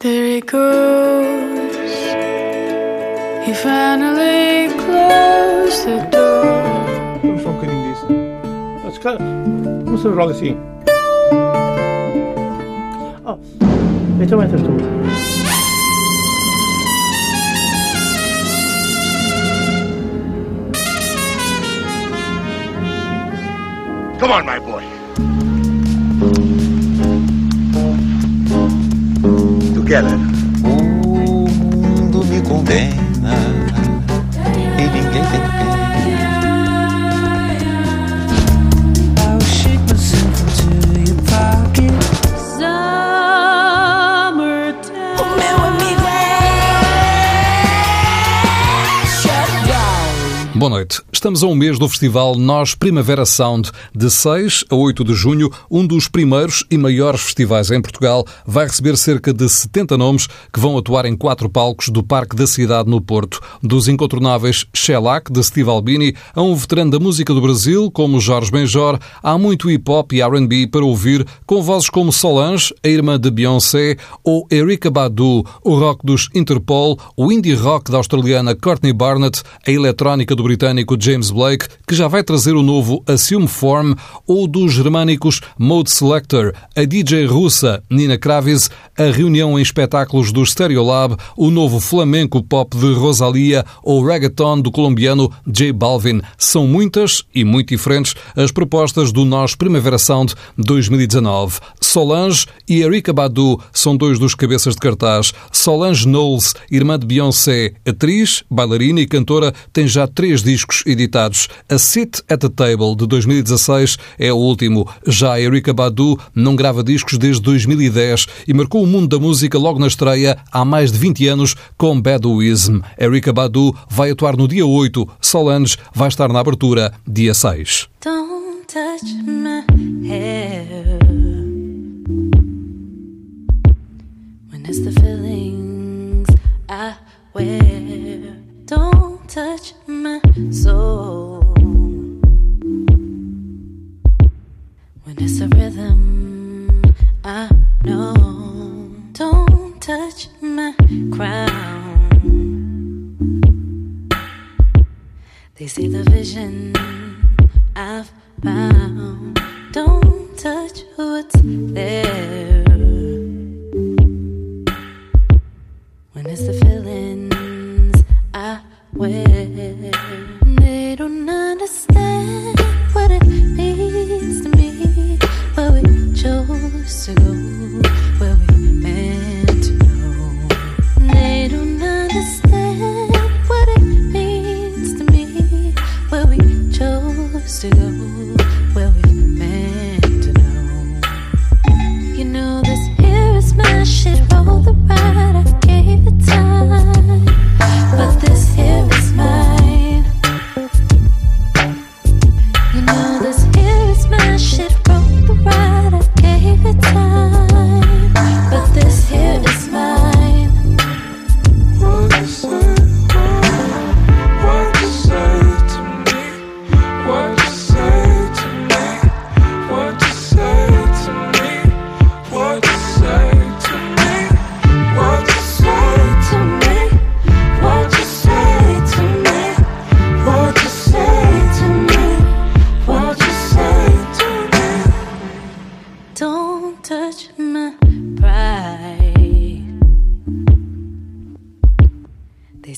There he goes. He finally closed the door. I'm fucking in this. That's good. What's the wrong thing? Oh, it's a winter tool. Come on, my boy. Together. O mundo me condena noite. Estamos a um mês do festival Nós Primavera Sound. De 6 a 8 de junho, um dos primeiros e maiores festivais em Portugal vai receber cerca de 70 nomes que vão atuar em quatro palcos do Parque da Cidade no Porto. Dos incontornáveis Shellac, de Steve Albini, a um veterano da música do Brasil, como Jorge Benjor, há muito hip-hop e R&B para ouvir, com vozes como Solange, a irmã de Beyoncé, ou Erika Badu, o rock dos Interpol, o indie rock da australiana Courtney Barnett, a eletrónica do britânico James Blake, que já vai trazer o novo Assume Form, ou dos germânicos Mode Selector, a DJ russa Nina Kravis, a reunião em espetáculos do Stereolab, o novo flamenco pop de Rosalia ou reggaeton do colombiano J Balvin. São muitas e muito diferentes as propostas do Nós Primavera Sound 2019. Solange e Erika Badu são dois dos cabeças de cartaz. Solange Knowles, irmã de Beyoncé, atriz, bailarina e cantora, tem já três discos editados. A Sit at the Table, de 2016, é o último. Já Erika Badu não grava discos desde 2010 e marcou o mundo da música logo na estreia, há mais de 20 anos, com Baduism. Erika Badu vai atuar no dia 8, Solange vai estar na abertura, dia 6. Don't touch my hair. When it's the feelings I wear. Don't touch my soul. When it's a rhythm I know. Don't touch my crown. They see the vision I've found. Don't touch what's there.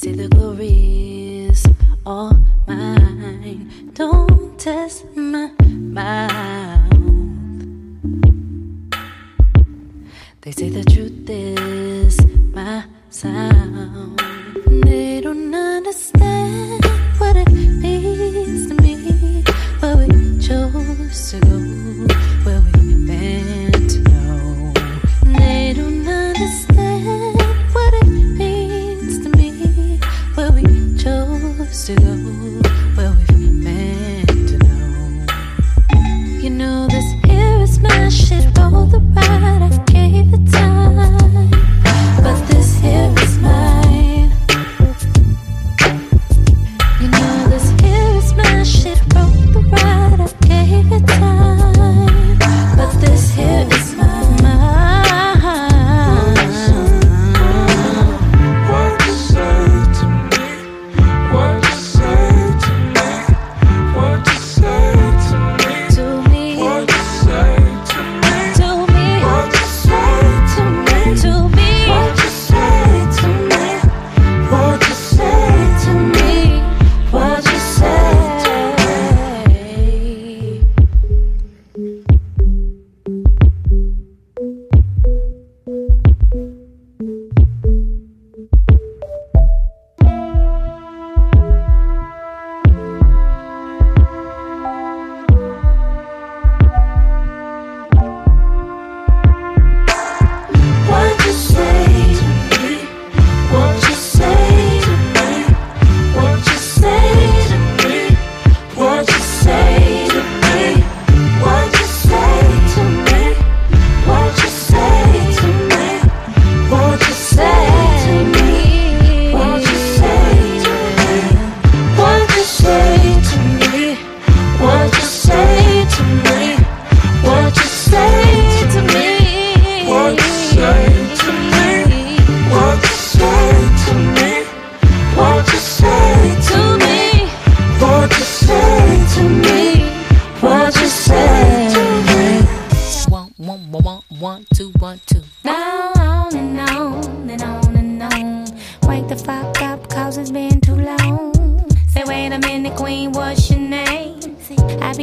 Say the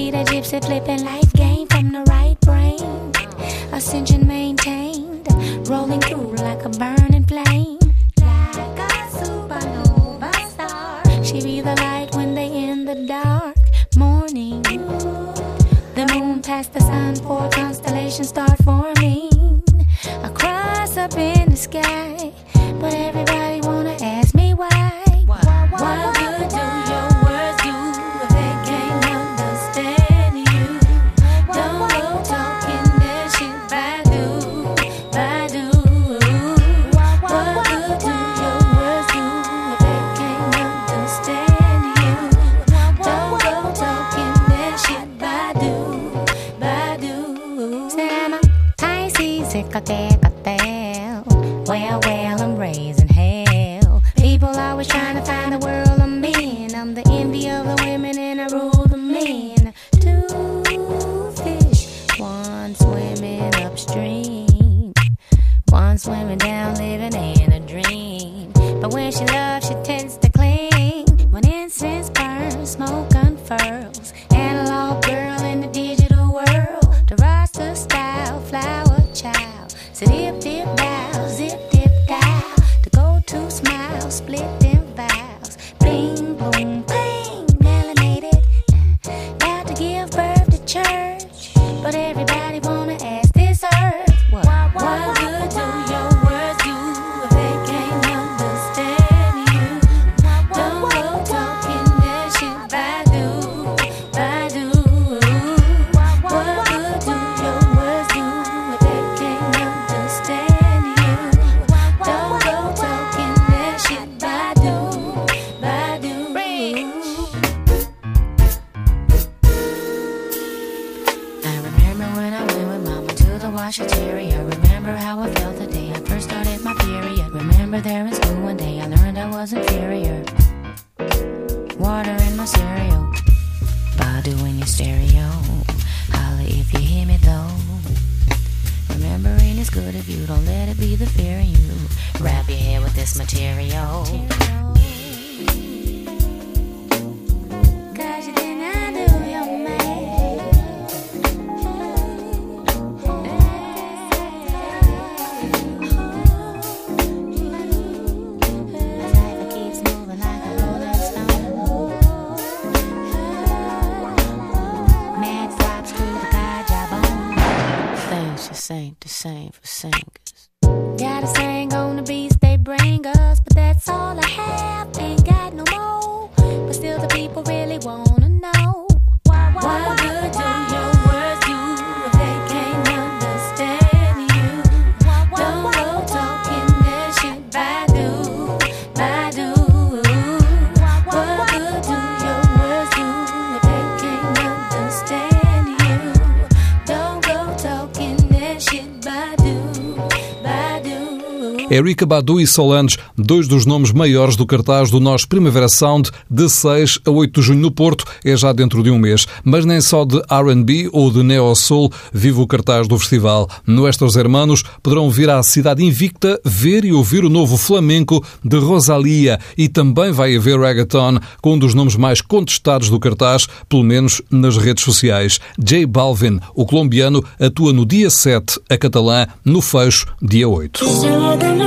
see the gypsy flipping life game from the right brain. Ascension maintained, rolling through like a burn. City of Deep. ain't the same for singers. Gotta sing. Eric Badu e Solange, dois dos nomes maiores do cartaz do Nós Primavera Sound, de 6 a 8 de junho no Porto, é já dentro de um mês. Mas nem só de RB ou de Neo Soul vive o cartaz do festival. Nuestros Hermanos poderão vir à cidade invicta ver e ouvir o novo flamenco de Rosalia e também vai haver reggaeton com um dos nomes mais contestados do cartaz, pelo menos nas redes sociais. J Balvin, o colombiano, atua no dia 7, a catalã, no fecho, dia 8.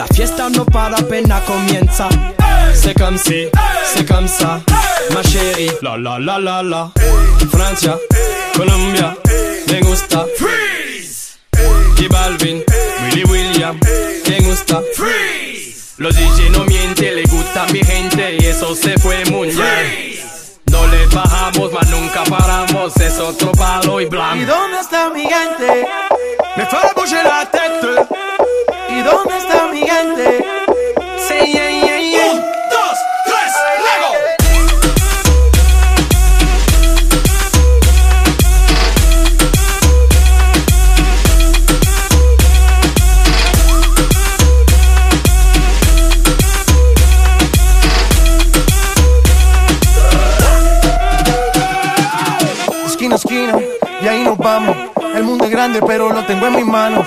La fiesta no para apenas comienza. C'est comme si, c'est comme ça, ma chérie. La la la la la. Francia, Colombia, me gusta. Freeze. Y Balvin, Willy William, me gusta. Freeze. Los DJ no mienten, le gusta a mi gente y eso se fue mundial. No le bajamos, mas nunca paramos, es otro palo y ¿Y blanco. dónde está mi gente? Me fera bouger la tête. ¿Y dónde está mi gente? Say yeah, yeah, yeah. Un, dos, tres, Lego. Esquina esquina, y ahí nos vamos. El mundo es grande, pero lo tengo en mis manos.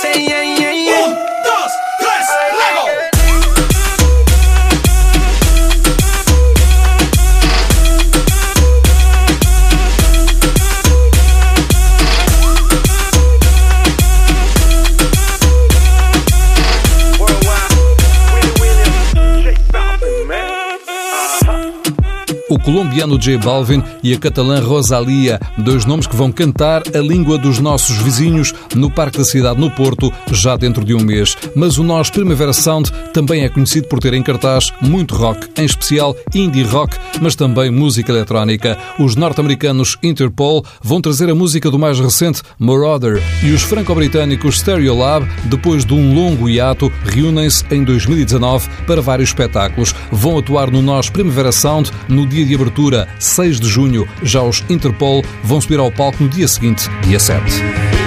Say yeah, yeah, yeah. Colombiano J Balvin e a catalã Rosalia, dois nomes que vão cantar a língua dos nossos vizinhos no Parque da Cidade, no Porto, já dentro de um mês. Mas o nosso Primavera Sound também é conhecido por ter em cartaz muito rock, em especial indie rock, mas também música eletrónica. Os norte-americanos Interpol vão trazer a música do mais recente Marauder e os franco-britânicos Stereolab, depois de um longo hiato, reúnem-se em 2019 para vários espetáculos. Vão atuar no Nós Primavera Sound no dia de abertura, 6 de junho. Já os Interpol vão subir ao palco no dia seguinte, dia 7.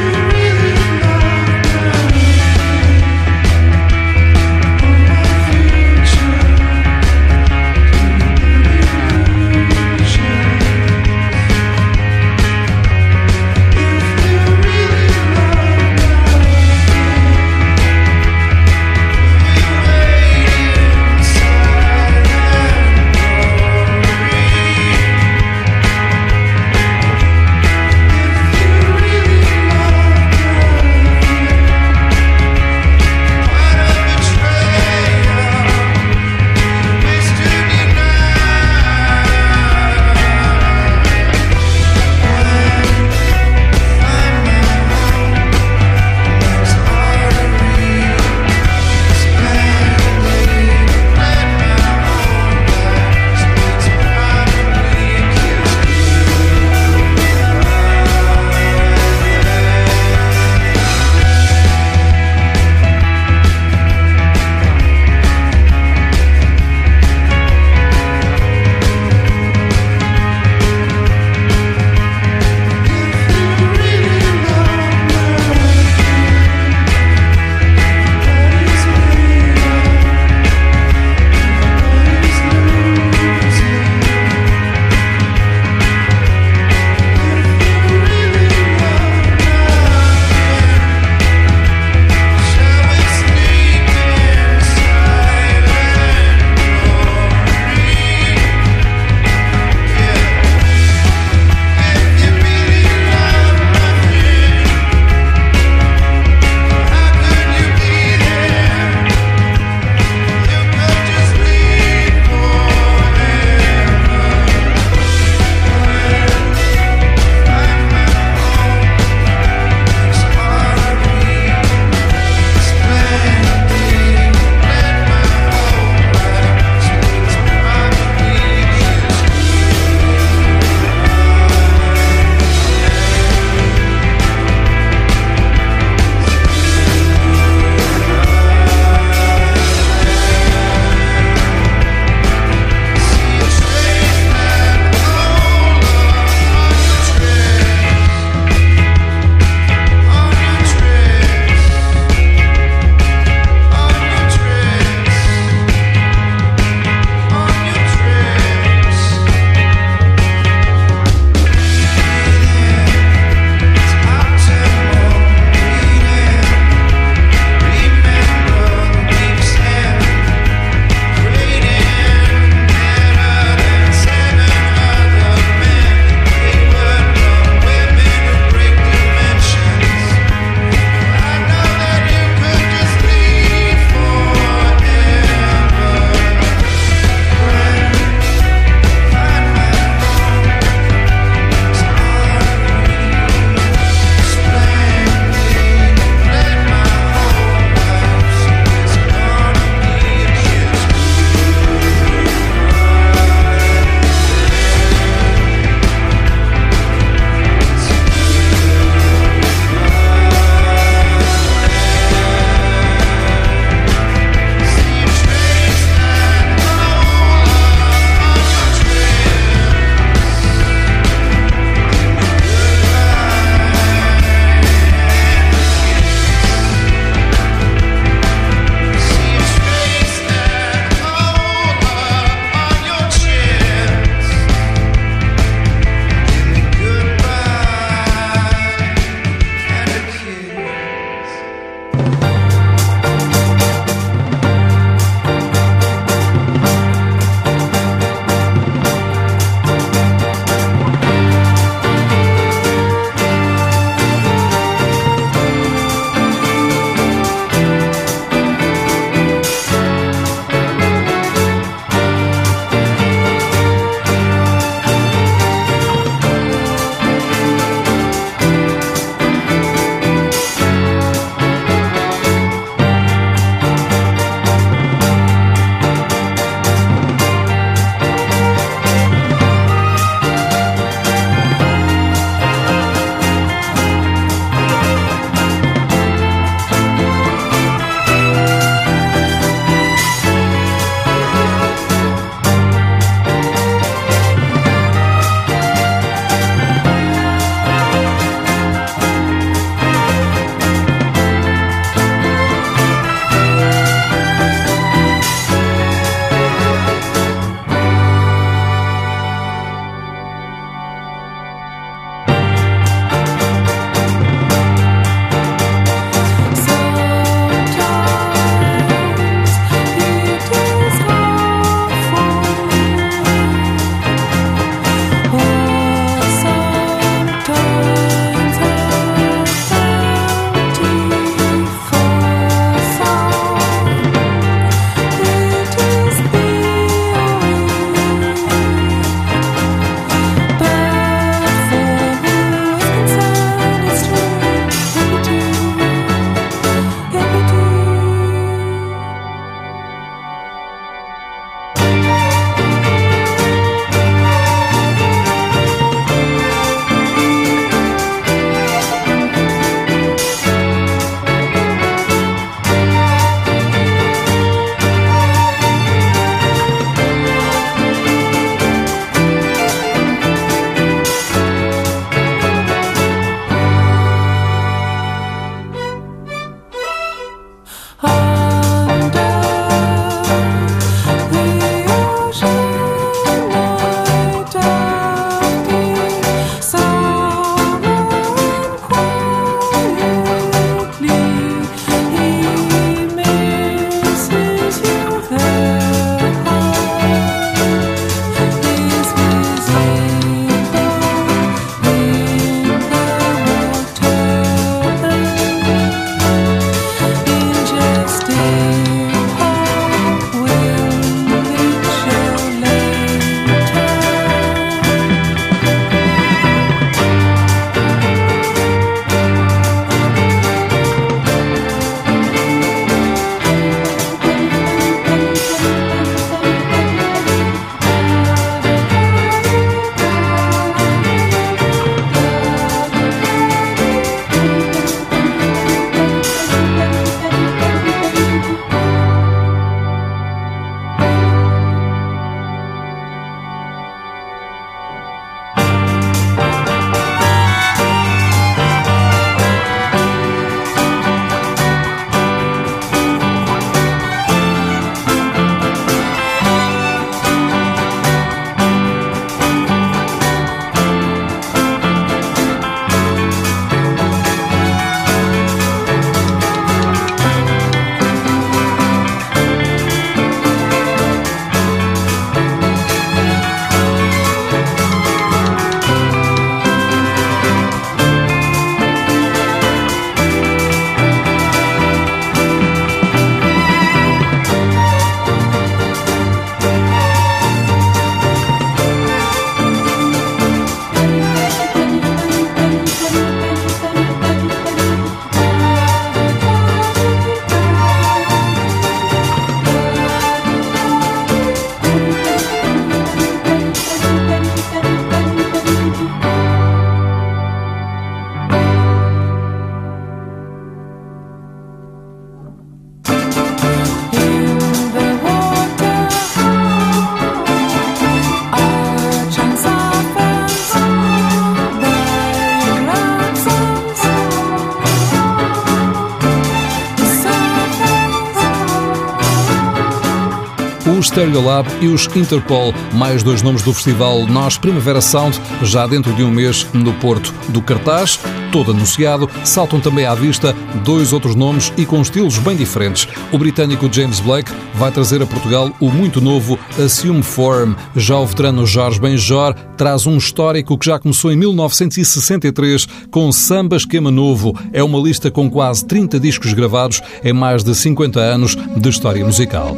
Stereolab e os Interpol, mais dois nomes do festival Nós Primavera Sound, já dentro de um mês no Porto. Do cartaz, todo anunciado, saltam também à vista dois outros nomes e com estilos bem diferentes. O britânico James Blake vai trazer a Portugal o muito novo Assume Form. Já o veterano Jorge Benjor traz um histórico que já começou em 1963 com Samba Esquema Novo. É uma lista com quase 30 discos gravados em mais de 50 anos de história musical.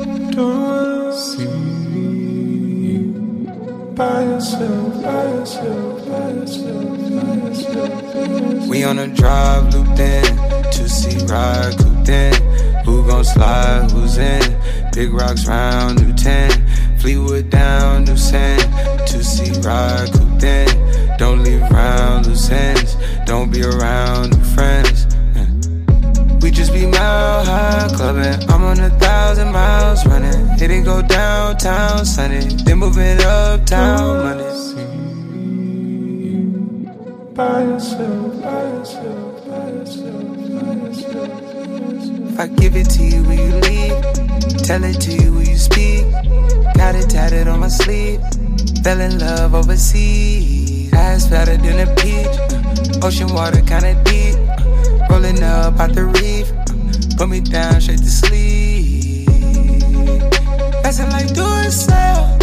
We on a drive looped in, two seat ride cooped in. Who gon' slide? Who's in? Big rocks round, new 10. Fleetwood down, new sand. Two seat ride cooped in. Don't leave around loose ends. Don't be around new friends. We just be mile high clubbing. I'm on a thousand miles running. Hit it go downtown Sunday. Then moving uptown Monday. By yourself, by yourself, by yourself, by yourself. If I give it to you, when you leave? Tell it to you, when you speak? Got it tatted on my sleeve. Fell in love overseas. Eyes fatter than a peach. Ocean water kinda deep. Rolling up out the reef. Put me down straight to sleep. Lesson like do it sell.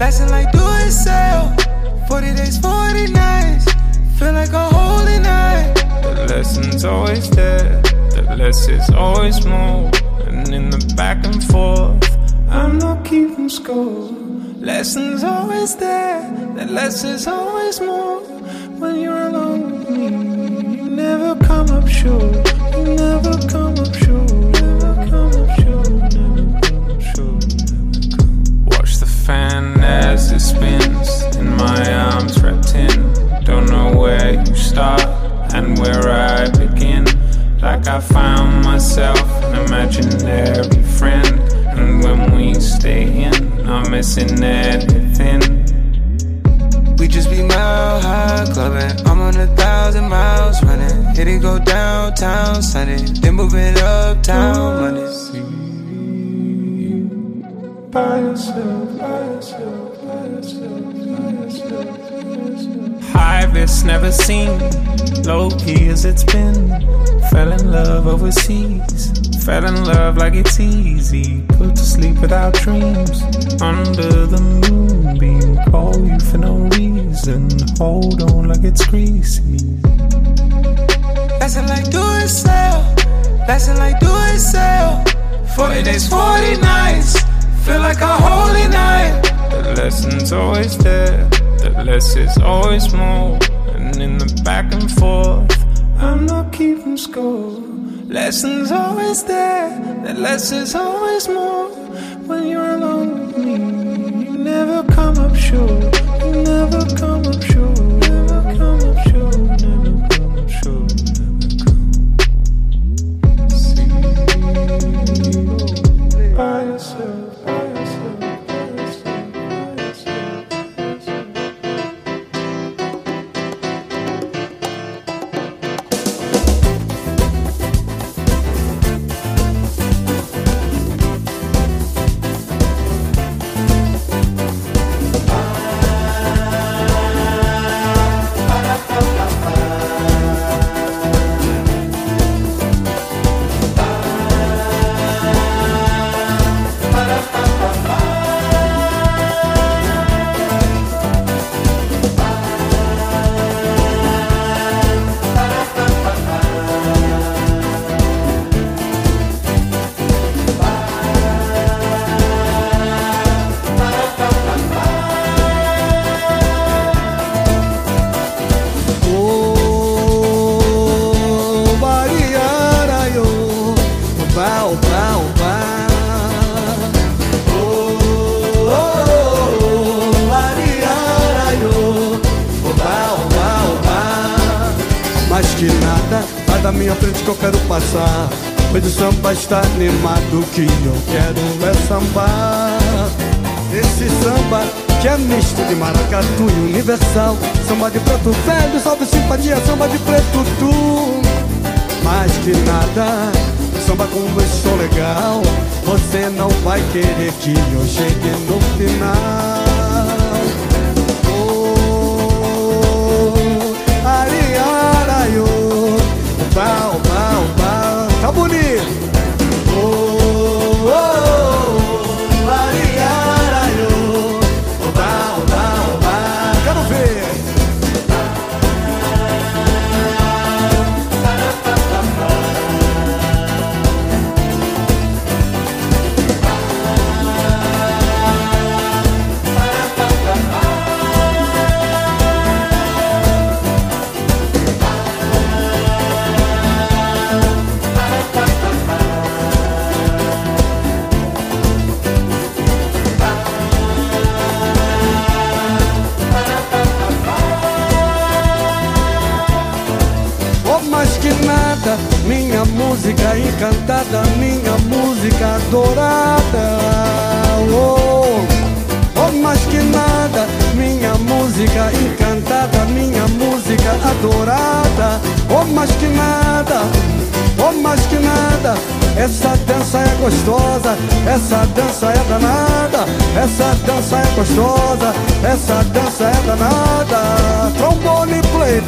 Lesson like do it sell. 40 days, 40 nights. Feel like a holy night. The lesson's always there, the less is always more. And in the back and forth, I'm not keeping score. Lessons always there, the less is always more. Up short. You never come up short. Never come up short. Never come up short. Watch the fan as it spins in my arms wrapped in. Don't know where you start and where I begin. Like I found myself an imaginary friend. And when we stay in, I'm missing anything. We just be mile high clubbing. I'm on a thousand miles it go downtown Sunday. Then moving uptown Monday. By yourself, by yourself, by yourself, risk never seen, low key as it's been. Fell in love overseas, fell in love like it's easy. Put to sleep without dreams, under the moonbeam. Call you for no reason, hold on like it's greasy. Lesson like do it sell. Lesson like do it sell. 40 days, 40 nights. Feel like a holy night. The lesson's always there, the less is always more. And in the back and forth, I'm not keeping score. Lessons always there, the less is always more. When you're alone with me, you never come up short. You never come up short.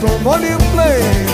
don't play.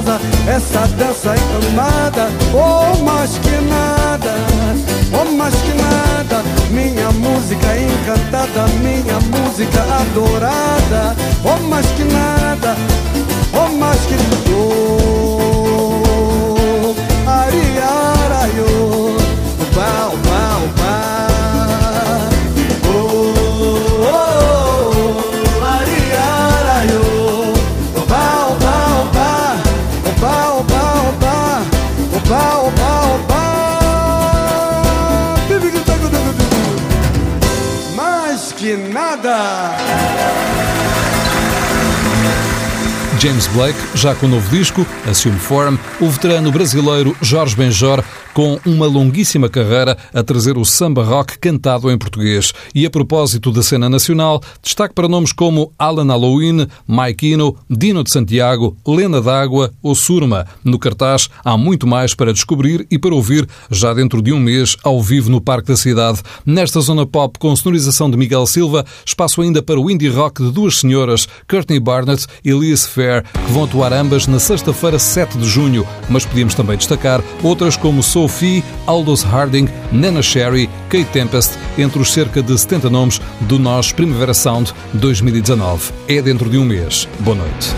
Gostosa, essa dança é amada. Oh, mais que nada, oh, mais que nada, minha música encantada, minha música adorada. Oh, mais que nada, oh, mais que oh, James Blake, já com o novo disco, Assume Form, o veterano brasileiro Jorge Benjor, com uma longuíssima carreira a trazer o samba rock cantado em português. E a propósito da cena nacional, destaque para nomes como Alan Halloween, Mike Ino, Dino de Santiago, Lena D'Água ou Surma. No cartaz há muito mais para descobrir e para ouvir já dentro de um mês, ao vivo no Parque da Cidade. Nesta zona pop com sonorização de Miguel Silva, espaço ainda para o indie rock de duas senhoras, Courtney Barnett e Liz Fair, que vão atuar ambas na sexta-feira, 7 de junho. Mas podíamos também destacar outras como Sophie, Aldous Harding, Nana Sherry, Kate Tempest, entre os cerca de 70 nomes do Nós Primavera Sound 2019. É dentro de um mês. Boa noite.